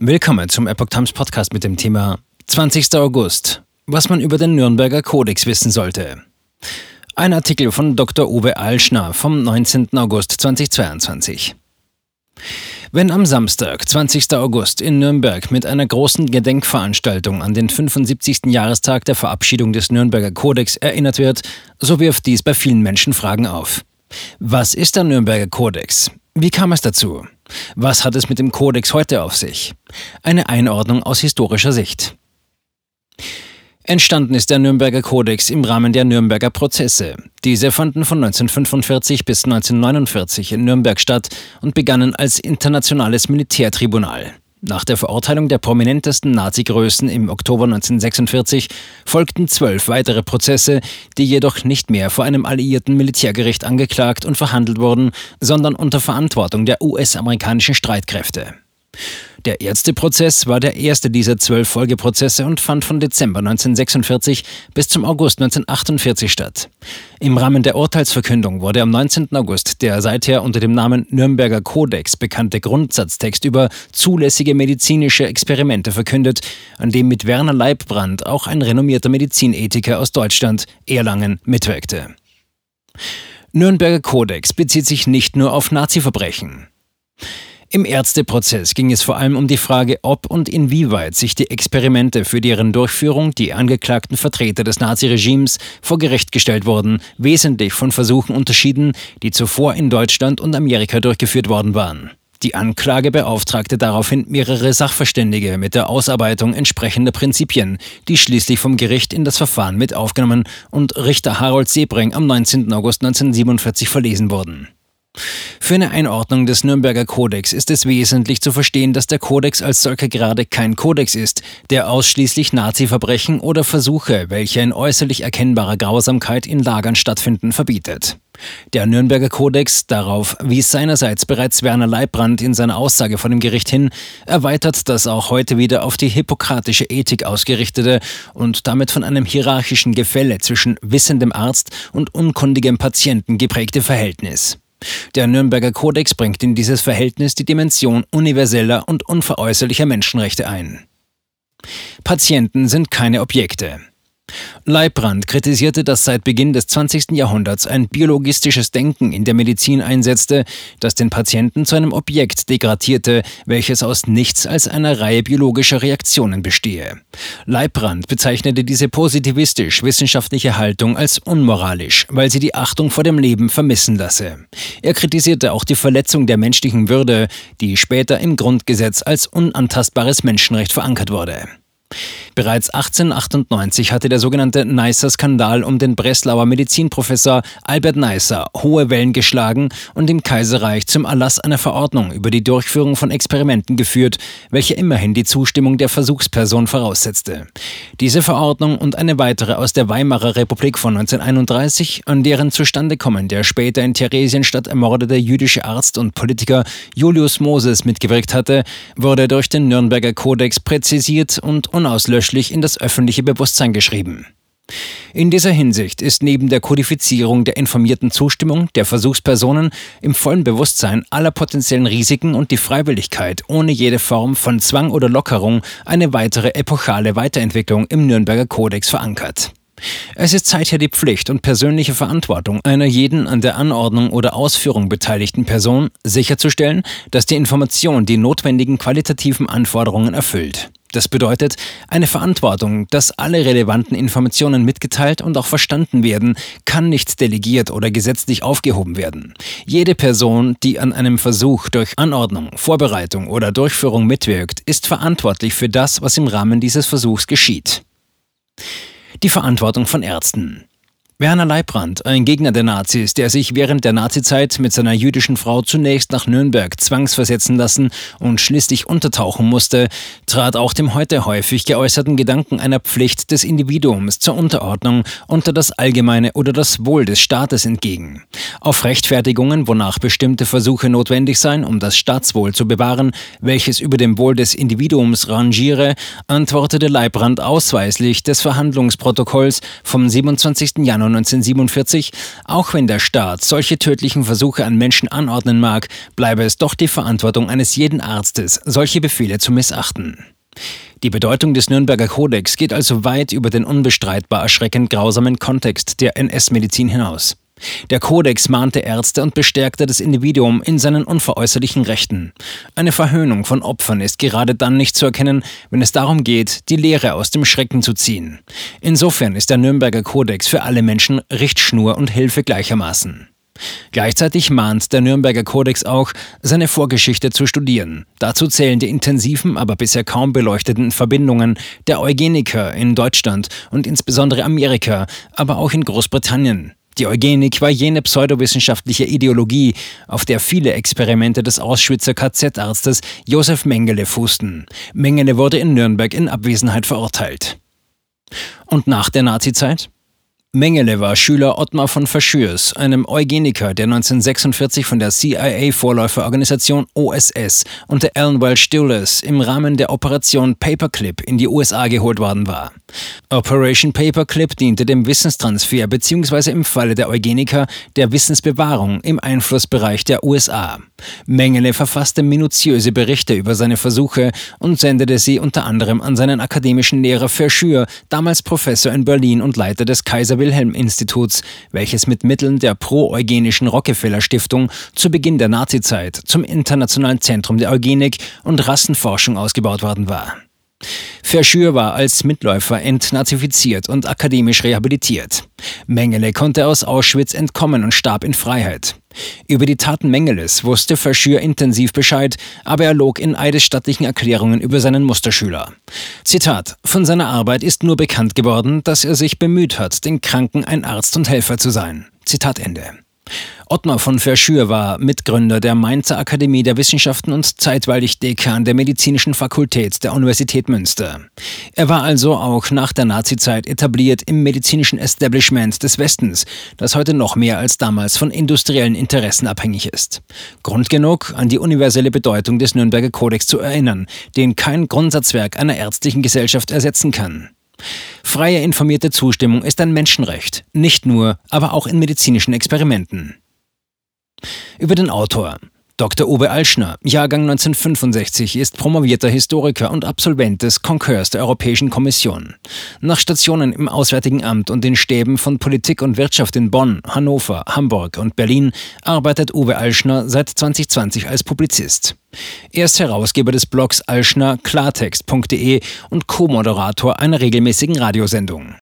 Willkommen zum Epoch Times Podcast mit dem Thema 20. August. Was man über den Nürnberger Kodex wissen sollte. Ein Artikel von Dr. Uwe Alschner vom 19. August 2022. Wenn am Samstag, 20. August, in Nürnberg mit einer großen Gedenkveranstaltung an den 75. Jahrestag der Verabschiedung des Nürnberger Kodex erinnert wird, so wirft dies bei vielen Menschen Fragen auf. Was ist der Nürnberger Kodex? Wie kam es dazu? Was hat es mit dem Kodex heute auf sich? Eine Einordnung aus historischer Sicht. Entstanden ist der Nürnberger Kodex im Rahmen der Nürnberger Prozesse. Diese fanden von 1945 bis 1949 in Nürnberg statt und begannen als internationales Militärtribunal. Nach der Verurteilung der prominentesten Nazi-Größen im Oktober 1946 folgten zwölf weitere Prozesse, die jedoch nicht mehr vor einem alliierten Militärgericht angeklagt und verhandelt wurden, sondern unter Verantwortung der US-amerikanischen Streitkräfte. Der Ärzteprozess war der erste dieser zwölf Folgeprozesse und fand von Dezember 1946 bis zum August 1948 statt. Im Rahmen der Urteilsverkündung wurde am 19. August der seither unter dem Namen Nürnberger Kodex bekannte Grundsatztext über zulässige medizinische Experimente verkündet, an dem mit Werner Leibbrand auch ein renommierter Medizinethiker aus Deutschland, Erlangen, mitwirkte. Nürnberger Kodex bezieht sich nicht nur auf Nazi-Verbrechen. Im Ärzteprozess ging es vor allem um die Frage, ob und inwieweit sich die Experimente, für deren Durchführung die angeklagten Vertreter des Naziregimes vor Gericht gestellt wurden, wesentlich von Versuchen unterschieden, die zuvor in Deutschland und Amerika durchgeführt worden waren. Die Anklage beauftragte daraufhin mehrere Sachverständige mit der Ausarbeitung entsprechender Prinzipien, die schließlich vom Gericht in das Verfahren mit aufgenommen und Richter Harold Sebring am 19. August 1947 verlesen wurden. Für eine Einordnung des Nürnberger Kodex ist es wesentlich zu verstehen, dass der Kodex als solcher gerade kein Kodex ist, der ausschließlich Nazi-Verbrechen oder Versuche, welche in äußerlich erkennbarer Grausamkeit in Lagern stattfinden, verbietet. Der Nürnberger Kodex, darauf wies seinerseits bereits Werner Leibbrand in seiner Aussage vor dem Gericht hin, erweitert das auch heute wieder auf die hippokratische Ethik ausgerichtete und damit von einem hierarchischen Gefälle zwischen wissendem Arzt und unkundigem Patienten geprägte Verhältnis. Der Nürnberger Kodex bringt in dieses Verhältnis die Dimension universeller und unveräußerlicher Menschenrechte ein. Patienten sind keine Objekte. Leibbrand kritisierte, dass seit Beginn des 20. Jahrhunderts ein biologistisches Denken in der Medizin einsetzte, das den Patienten zu einem Objekt degradierte, welches aus nichts als einer Reihe biologischer Reaktionen bestehe. Leibbrand bezeichnete diese positivistisch-wissenschaftliche Haltung als unmoralisch, weil sie die Achtung vor dem Leben vermissen lasse. Er kritisierte auch die Verletzung der menschlichen Würde, die später im Grundgesetz als unantastbares Menschenrecht verankert wurde. Bereits 1898 hatte der sogenannte Neisser-Skandal um den Breslauer Medizinprofessor Albert Neisser hohe Wellen geschlagen und im Kaiserreich zum Erlass einer Verordnung über die Durchführung von Experimenten geführt, welche immerhin die Zustimmung der Versuchsperson voraussetzte. Diese Verordnung und eine weitere aus der Weimarer Republik von 1931, an deren Zustandekommen der später in Theresienstadt ermordete jüdische Arzt und Politiker Julius Moses mitgewirkt hatte, wurde durch den Nürnberger Kodex präzisiert und unauslöschlich in das öffentliche Bewusstsein geschrieben. In dieser Hinsicht ist neben der Kodifizierung der informierten Zustimmung der Versuchspersonen im vollen Bewusstsein aller potenziellen Risiken und die Freiwilligkeit ohne jede Form von Zwang oder Lockerung eine weitere epochale Weiterentwicklung im Nürnberger Kodex verankert. Es ist seither die Pflicht und persönliche Verantwortung einer jeden an der Anordnung oder Ausführung beteiligten Person, sicherzustellen, dass die Information die notwendigen qualitativen Anforderungen erfüllt. Das bedeutet eine Verantwortung, dass alle relevanten Informationen mitgeteilt und auch verstanden werden, kann nicht delegiert oder gesetzlich aufgehoben werden. Jede Person, die an einem Versuch durch Anordnung, Vorbereitung oder Durchführung mitwirkt, ist verantwortlich für das, was im Rahmen dieses Versuchs geschieht. Die Verantwortung von Ärzten. Werner Leibrand, ein Gegner der Nazis, der sich während der Nazizeit mit seiner jüdischen Frau zunächst nach Nürnberg zwangsversetzen lassen und schließlich untertauchen musste, trat auch dem heute häufig geäußerten Gedanken einer Pflicht des Individuums zur Unterordnung unter das Allgemeine oder das Wohl des Staates entgegen. Auf Rechtfertigungen, wonach bestimmte Versuche notwendig seien, um das Staatswohl zu bewahren, welches über dem Wohl des Individuums rangiere, antwortete Leibrand ausweislich des Verhandlungsprotokolls vom 27. Januar Januar 1947, auch wenn der Staat solche tödlichen Versuche an Menschen anordnen mag, bleibe es doch die Verantwortung eines jeden Arztes, solche Befehle zu missachten. Die Bedeutung des Nürnberger Kodex geht also weit über den unbestreitbar erschreckend grausamen Kontext der NS-Medizin hinaus. Der Kodex mahnte Ärzte und bestärkte das Individuum in seinen unveräußerlichen Rechten. Eine Verhöhnung von Opfern ist gerade dann nicht zu erkennen, wenn es darum geht, die Lehre aus dem Schrecken zu ziehen. Insofern ist der Nürnberger Kodex für alle Menschen Richtschnur und Hilfe gleichermaßen. Gleichzeitig mahnt der Nürnberger Kodex auch, seine Vorgeschichte zu studieren. Dazu zählen die intensiven, aber bisher kaum beleuchteten Verbindungen der Eugeniker in Deutschland und insbesondere Amerika, aber auch in Großbritannien. Die Eugenik war jene pseudowissenschaftliche Ideologie, auf der viele Experimente des Auschwitzer KZ-Arztes Josef Mengele fußten. Mengele wurde in Nürnberg in Abwesenheit verurteilt. Und nach der Nazizeit? Mengele war Schüler Ottmar von Verschürs, einem Eugeniker, der 1946 von der CIA-Vorläuferorganisation OSS unter Alan Welch Dulles im Rahmen der Operation Paperclip in die USA geholt worden war. Operation Paperclip diente dem Wissenstransfer bzw. im Falle der Eugeniker der Wissensbewahrung im Einflussbereich der USA. Mengele verfasste minutiöse Berichte über seine Versuche und sendete sie unter anderem an seinen akademischen Lehrer Verschür, damals Professor in Berlin und Leiter des Kaiser Wilhelm-Instituts, welches mit Mitteln der pro-eugenischen Rockefeller-Stiftung zu Beginn der Nazizeit zum Internationalen Zentrum der Eugenik und Rassenforschung ausgebaut worden war. Verschür war als Mitläufer entnazifiziert und akademisch rehabilitiert. Mengele konnte aus Auschwitz entkommen und starb in Freiheit. Über die Taten Mengeles wusste Verschür intensiv Bescheid, aber er log in eidesstattlichen Erklärungen über seinen Musterschüler. Zitat: Von seiner Arbeit ist nur bekannt geworden, dass er sich bemüht hat, den Kranken ein Arzt und Helfer zu sein. Zitat Ende. Ottmar von Verschür war Mitgründer der Mainzer Akademie der Wissenschaften und zeitweilig Dekan der Medizinischen Fakultät der Universität Münster. Er war also auch nach der Nazizeit etabliert im medizinischen Establishment des Westens, das heute noch mehr als damals von industriellen Interessen abhängig ist. Grund genug, an die universelle Bedeutung des Nürnberger Kodex zu erinnern, den kein Grundsatzwerk einer ärztlichen Gesellschaft ersetzen kann. Freie informierte Zustimmung ist ein Menschenrecht, nicht nur, aber auch in medizinischen Experimenten. Über den Autor. Dr. Uwe Alschner, Jahrgang 1965, ist promovierter Historiker und Absolvent des Konkurs der Europäischen Kommission. Nach Stationen im Auswärtigen Amt und den Stäben von Politik und Wirtschaft in Bonn, Hannover, Hamburg und Berlin arbeitet Uwe Alschner seit 2020 als Publizist. Er ist Herausgeber des Blogs alschnerklartext.de und Co-Moderator einer regelmäßigen Radiosendung.